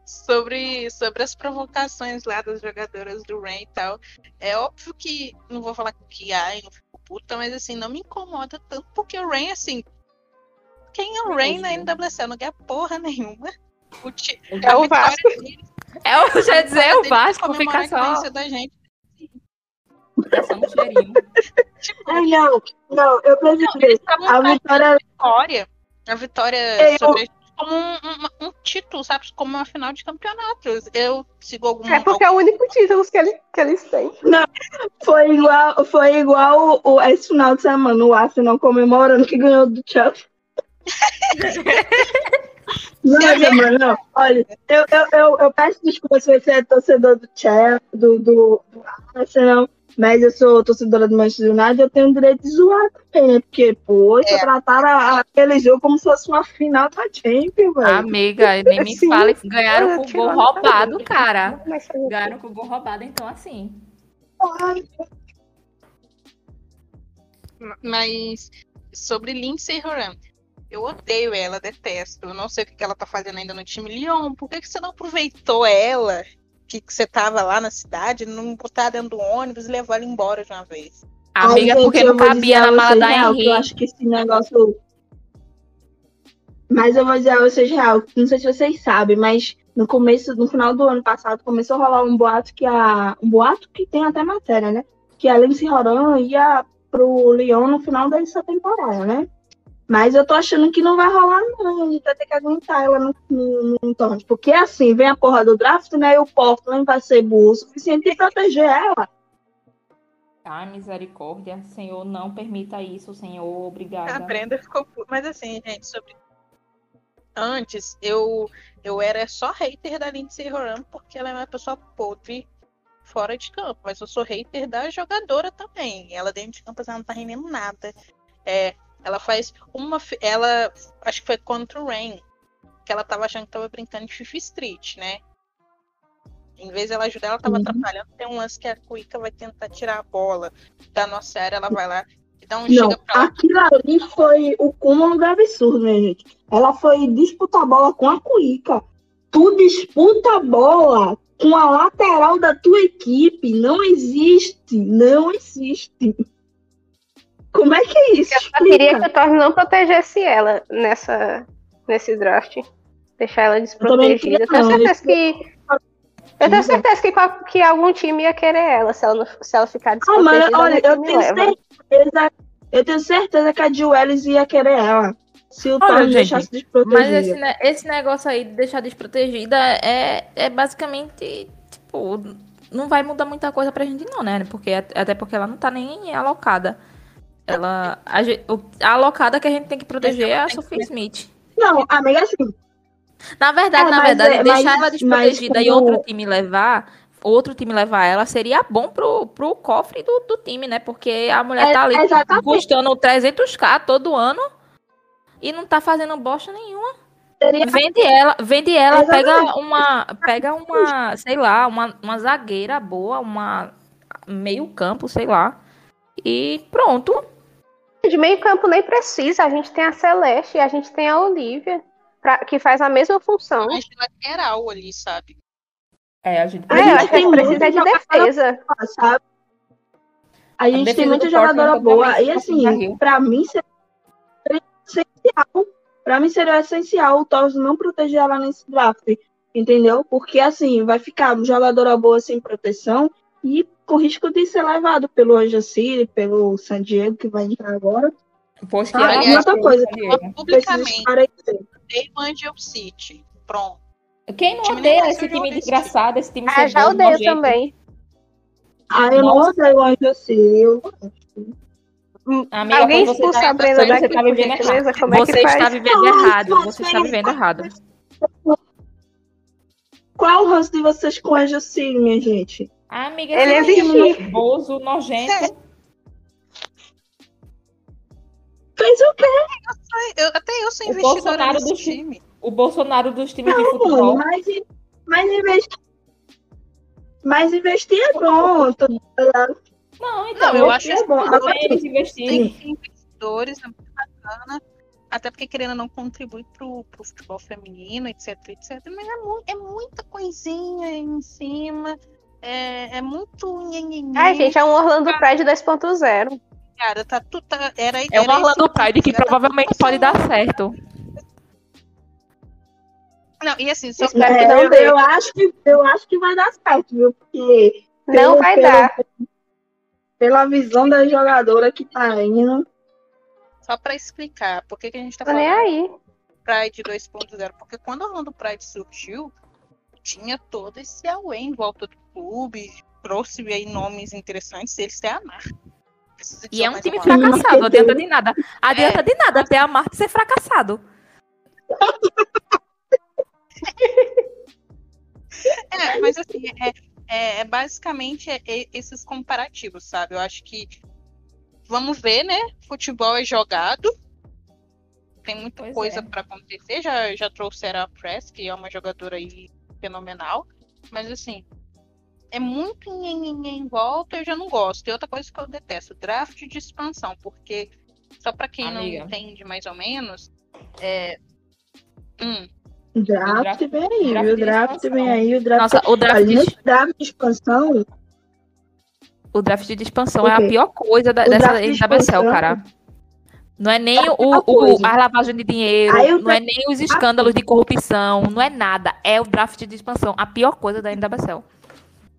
sobre, sobre as provocações lá das jogadoras do Rain e tal. É óbvio que não vou falar que ai, não fico puta, mas assim, não me incomoda tanto, porque o Rain, assim, Quem é o Rain na NWSL? Não ganha porra nenhuma. O ti... É o Vasco. deles- É o, já dizer, a o Vasco fica só, da gente. Só cheirinho. <laughs> Tipo, Ai, não, não, eu eles ver. estavam A vitória. vitória, a vitória Eu- sobre a como um, um- um título, sabe? Como uma final de campeonato. Eu sigo algum. É porque é o único título que, ele, que eles têm. Foi igual, foi igual o, esse final de semana, o Arsenal comemorando que ganhou do Chelsea. <laughs> Não, mano, não. Olha, eu, eu, eu, eu peço desculpa se você é torcedor do Chelsea, do, do, do Arsenal, mas eu sou torcedora do Manchester United, eu tenho o direito de zoar também, né? Porque, poxa, É. trataram a- aquele jogo como se fosse uma final da Champions, velho. Amiga, <laughs> nem me Sim. fale que ganharam com Tirou gol roubado, cabeça. cara. O quê? Ganharam com gol roubado, então assim. Mas sobre Lindsay Horan, eu odeio ela, detesto. Eu não sei o que que ela tá fazendo ainda no time Lyon. Por que, que você não aproveitou ela? Que, você tava lá na cidade, não botar dentro do ônibus e levar ela embora de uma vez. Amiga, Ai, porque gente, não cabia na mala da real, que Eu Henrique. acho que esse negócio. Mas eu vou dizer a vocês real, não sei se vocês sabem, mas no começo, no final do ano passado, começou a rolar um boato que a. Um boato que tem até matéria, né? Que a Lindsay Horan ia pro Lyon no final dessa temporada, né? Mas eu tô achando que não vai rolar, não. A gente vai ter que aguentar ela no, no, no Torrent. Porque assim, vem a porra do draft, né? E o Portland vai ser burro o suficiente de proteger ela. Ai, misericórdia. Senhor, não permita isso, Senhor. Obrigada. A Brenda ficou. Mas assim, gente, sobre. Antes, eu, eu era só hater da Lindsay Horan porque ela é uma pessoa podre fora de campo. Mas eu sou hater da jogadora também. Ela dentro de campo ela não tá rendendo nada. É, ela faz uma. Ela. Acho que foi contra o Rain. Que ela tava achando que tava brincando de Fifa Street, né? Em vez de ela ajudar, ela tava Uhum. atrapalhando. Tem um lance que a Cuica vai tentar tirar a bola da nossa área, ela vai lá e dá um Não, aquilo ali foi o cúmulo do absurdo, minha gente. Ela foi disputar a bola com a Cuica. Tu disputa a bola com a lateral da tua equipe. Não existe. Não existe. Como é que é isso? Eu queria que o Thor não protegesse ela nessa, nesse draft. Deixar ela desprotegida. Eu queria, tenho não. certeza que. Eu tenho certeza que, qual- que algum time ia querer ela se ela, não- se ela ficar Ah, desprotegida. mas olha, eu tenho certeza. Eu tenho certeza que a Jill Ellis ia querer ela. Se o Olha, Thor gente, deixasse Mas desprotegida. esse, ne- esse negócio aí de deixar desprotegida é, é basicamente, tipo, não vai mudar muita coisa pra gente não, né? Porque, até porque ela não tá nem alocada. Ela, a, a alocada que a gente tem que proteger é a Sophie Smith. Não, amiga, assim. Na verdade, É, na verdade, é- deixar mas- ela desprotegida mas e como- outro time levar, outro time levar ela seria bom pro, pro cofre do, do time, né? Porque a mulher É, tá ali exatamente. custando 300k todo ano e não tá fazendo bosta nenhuma. Seria Vende ela, vende ela, Exatamente. pega uma, pega uma, sei lá, uma, uma zagueira boa, uma meio campo, sei lá. E pronto. De meio campo nem precisa. A gente tem a Celeste e a gente tem a Olivia, pra- que faz a mesma função. Mas lateral ali, sabe? É, a gente A É, eu gente a tem gente precisa muita de defesa. boa, sabe? A gente defesa tem muita jogadora boa. E assim, pra mim seria essencial. Pra mim seria essencial o Torres não proteger ela nesse draft. Entendeu? Porque assim, vai ficar jogadora boa sem proteção e com risco de ser levado pelo Anja City, pelo San Diego, que vai entrar agora. Poxa, Ah, aliás, outra coisa, precisa Publicamente, odeio Angel City. Pronto. Quem não odeia esse time desgraçado, esse time Ah, já odeio também. Ah, eu não odeio o Anja City. Eu... Amiga, Alguém quando você expulsa tá- a Brenda você daqui, tá vivendo por gentileza? errado. Como é que Você está faz? vivendo errado. Você está vivendo errado. Qual o ranço de vocês com o Anja City, minha gente? Ah, amiga, Ele existe. ceboso, nojento. Fez o quê? Eu- até eu sou O investidora nesse do time. O Bolsonaro dos times de Não, futebol. mas, mas investir. Mas investir é bom. tô- Não, então, Não, eu acho é bom. investirem. Tem investidores, é muito bacana. Até porque querendo não contribui pro, pro futebol feminino, etc, etc. Mas é, mu- é muita coisinha em cima. É, é muito. Ai, gente, é um Orlando Pride 2.0. Cara, tá, tu, tá, era, É era um Orlando esse- Pride que era- provavelmente pode dar certo. Não, e assim, só Espero É, que não eu, acho que, eu acho que vai dar certo, viu? Porque Não pelo- vai pelo- dar. Pela visão da jogadora que tá indo. Só pra explicar por que, que a gente tá Tô nem falando aí. Pride 2.0. Porque quando o Orlando Pride surgiu, tinha todo esse away em volta do clube, trouxe aí nomes interessantes, eles têm a marca. De E é um time uma- fracassado, não adianta de nada. Adianta de nada ter a Marta ser fracassado. <laughs> É, mas assim, é, é- é basicamente é- é esses comparativos, sabe? Eu acho que vamos ver, né? Futebol é jogado. Tem muita Pois coisa é. pra acontecer. Já, já trouxeram a Press, que é uma jogadora aí fenomenal. Mas assim, é muito em, em volta, eu já não gosto. E outra coisa que eu detesto, draft de expansão, porque só pra quem Amiga. não entende mais ou menos, é. Hum, O draft, draft- vem aí? O draft vem aí, o draft. Nossa, o draft de, draft de expansão, o draft de expansão é a pior coisa da, O dessa NWSL, cara. Não é nem É o, o, a lavagem de dinheiro, o não é nem os escândalos de corrupção, não é nada. É o draft de expansão, a pior coisa da NWSL.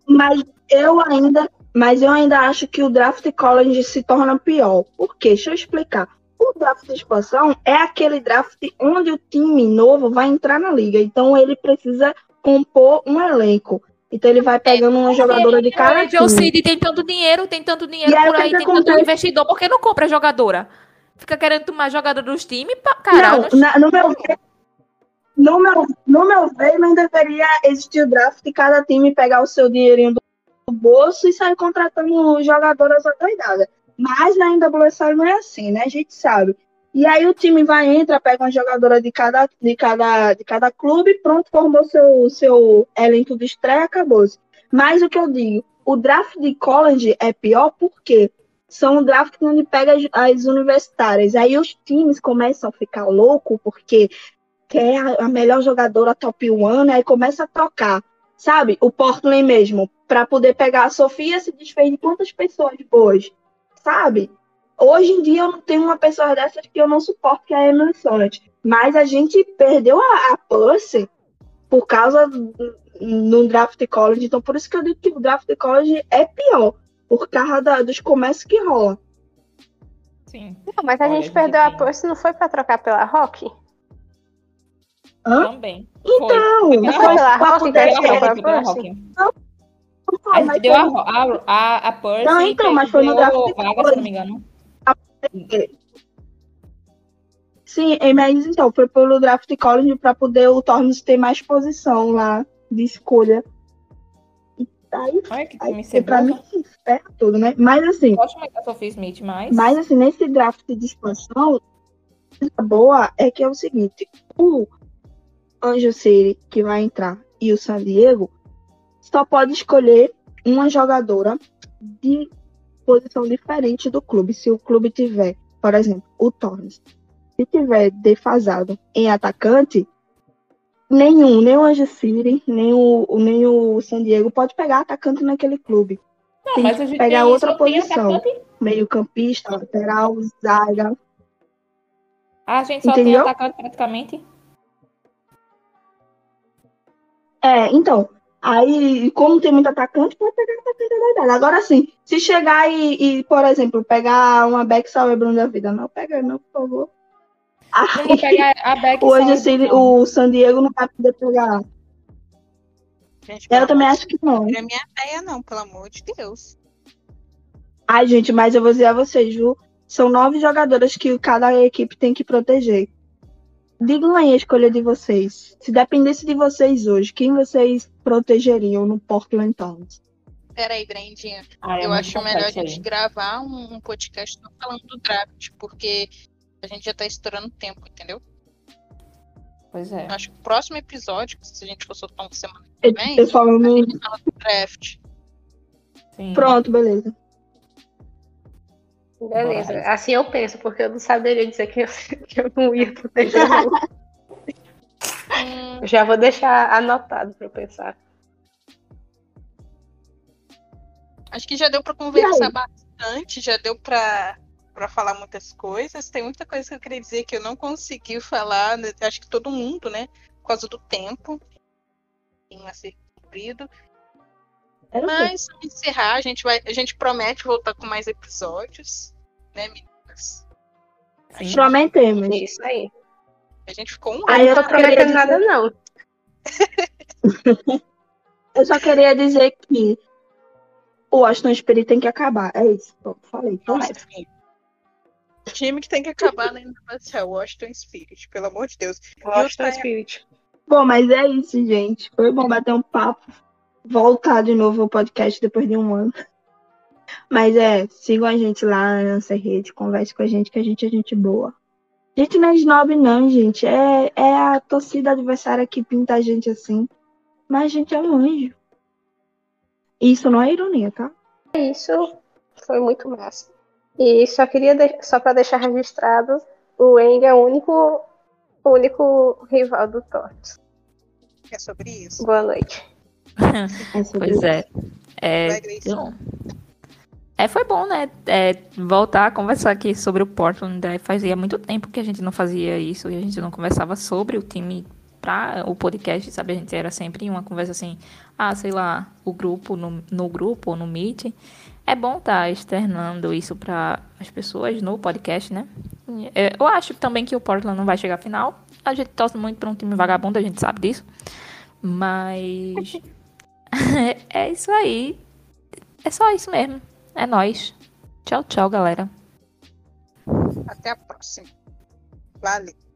mas eu ainda, mas eu ainda acho que o draft college se torna pior. Por quê? Deixa eu explicar. O draft de expansão é aquele draft onde o time novo vai entrar na liga. Então ele precisa compor um elenco. Então ele vai pegando uma jogadora de cada O John time. Cid tem tanto dinheiro, tem tanto dinheiro E por o aí, tem tanto investidor, por que não compra jogadora? Fica querendo tomar jogador dos times, cara. Não, na- no meu ver, no meu, no meu ver, não deveria existir o draft e cada time pegar o seu dinheirinho do bolso e sair contratando jogadoras adoidadas. Mas na NWSL não é assim, né? A gente sabe. E aí o time vai, entra, pega uma jogadora de cada, de cada, de cada clube, pronto, formou seu, seu elenco de estreia, acabou-se. Mas o que eu digo, o draft de college é pior porque são drafts onde pega as, as universitárias. Aí os times começam a ficar loucos porque quer a, melhor jogadora top one, aí começa a trocar. Sabe? O Portland mesmo, para poder pegar a Sofia, se desfez de quantas pessoas boas, sabe? Hoje em dia eu não tenho uma pessoa dessas que eu não suporto, que é a Emily Sonnet. Mas a gente perdeu a, a Percy por causa no draft college. Então, por isso que eu digo que o draft college é pior, por causa da- dos comércios que rola. Sim, Não, mas a Olha, gente gente, perdeu a tem- Percy, não foi pra trocar pela Rock? Hã? também. Então, Foi Não pela foi pela Rock que a gente pela a Rock, foi pela Percy? Rock. Não, A gente mas deu foi- a, a, a, a Percy Não, então, mas foi no draft vaga, se não me engano. Sim, é, mas então, foi pelo draft college para poder o Tormes ter mais posição lá de escolha. Aí, Olha que aí pra mim ceboso. ferra tudo, né? Mas assim, Gosto muito da Sophie Smith, mas... mas assim, nesse draft de expansão, a boa é que é o seguinte, o Anjo City que vai entrar e o San Diego só pode escolher uma jogadora de posição diferente do clube. Se o clube tiver, por exemplo, o Torres, se tiver defasado em atacante, nenhum, nem o Anjo City, nem o, nem o San Diego pode pegar atacante naquele clube. Não, tem mas que a gente pegar tem- outra posição. Meio campista, lateral, zaga. A gente só Entendeu? tem atacante praticamente. É, então, aí, como tem muito atacante, pode pegar atacante da idade. Agora sim, se chegar e, e, por exemplo, pegar uma Beck Sauerbrunn da vida, não pega não, por favor. Não vou pegar a Beck Hoje assim, o San Diego não vai poder pegar. gente, Eu também acho que não. Não é minha ideia, não, pelo amor de Deus. Ai, gente, mas eu vou dizer a vocês, viu? São nove jogadoras que cada equipe tem que proteger. Digam aí a escolha de vocês. Se dependesse de vocês hoje, quem vocês protegeriam no Portland Towns? Peraí, Brendinha. Ah, eu acho melhor a gente aí. gravar um, um podcast só falando do draft, porque a gente já tá estourando tempo, entendeu? Pois é. Acho que o próximo episódio, se a gente for soltar uma semana que vem, eu falando. a gente fala do draft. Sim. Pronto, beleza. Beleza, Bora. assim eu penso, porque eu não saberia dizer que eu, <laughs> que eu não ia proteger. não. <laughs> Hum, Já vou deixar anotado pra eu pensar. acho que já deu pra conversar bastante, já deu pra para falar muitas coisas. Tem muita coisa que eu queria dizer que eu não consegui falar. né? Acho que todo mundo, né? Por causa do tempo. Tem a ser cumprido. Quê? Mas pra encerrar, a gente vai, a gente promete voltar com mais episódios, né, meninas? Sim. Prometemos. Isso aí. A gente ficou um Aí Eu eu não tô prometendo dizer- nada, <laughs> não. Eu só queria dizer que o Washington Spirit tem que acabar. É isso. Pronto, falei. Nossa, time que tem que acabar vai ser o Washington Spirit, pelo amor de Deus. Washington Utah- Spirit. Bom, mas é isso, gente. Foi bom bater um papo. Voltar de novo ao podcast depois de um ano. Mas é, sigam a gente lá na nossa rede, converse com a gente, que a gente é gente boa. A gente não é snob, não, gente. É, é a torcida adversária que pinta a gente assim. Mas a gente é um anjo. Isso não é ironia, tá? Isso foi muito massa. E só queria de... só para deixar registrado, o Eng é o único o único rival do Tortos. É sobre isso. Boa noite. <laughs> É Pois é. É, Vai, Grace. eu- é, foi bom, né? É, voltar a conversar aqui sobre o Portland. né? Fazia muito tempo que a gente não fazia isso e a gente não conversava sobre o time para o podcast, sabe? A gente era sempre uma conversa assim, ah, sei lá, o grupo, no, no grupo ou no Meet. É bom estar externando isso para as pessoas no podcast, né? É, Eu acho também que o Portland não vai chegar à final. A gente torce muito para um time vagabundo, a gente sabe disso. Mas <laughs> é isso aí. É só isso mesmo. É nóis. Tchau, tchau, galera. Até a próxima. Valeu.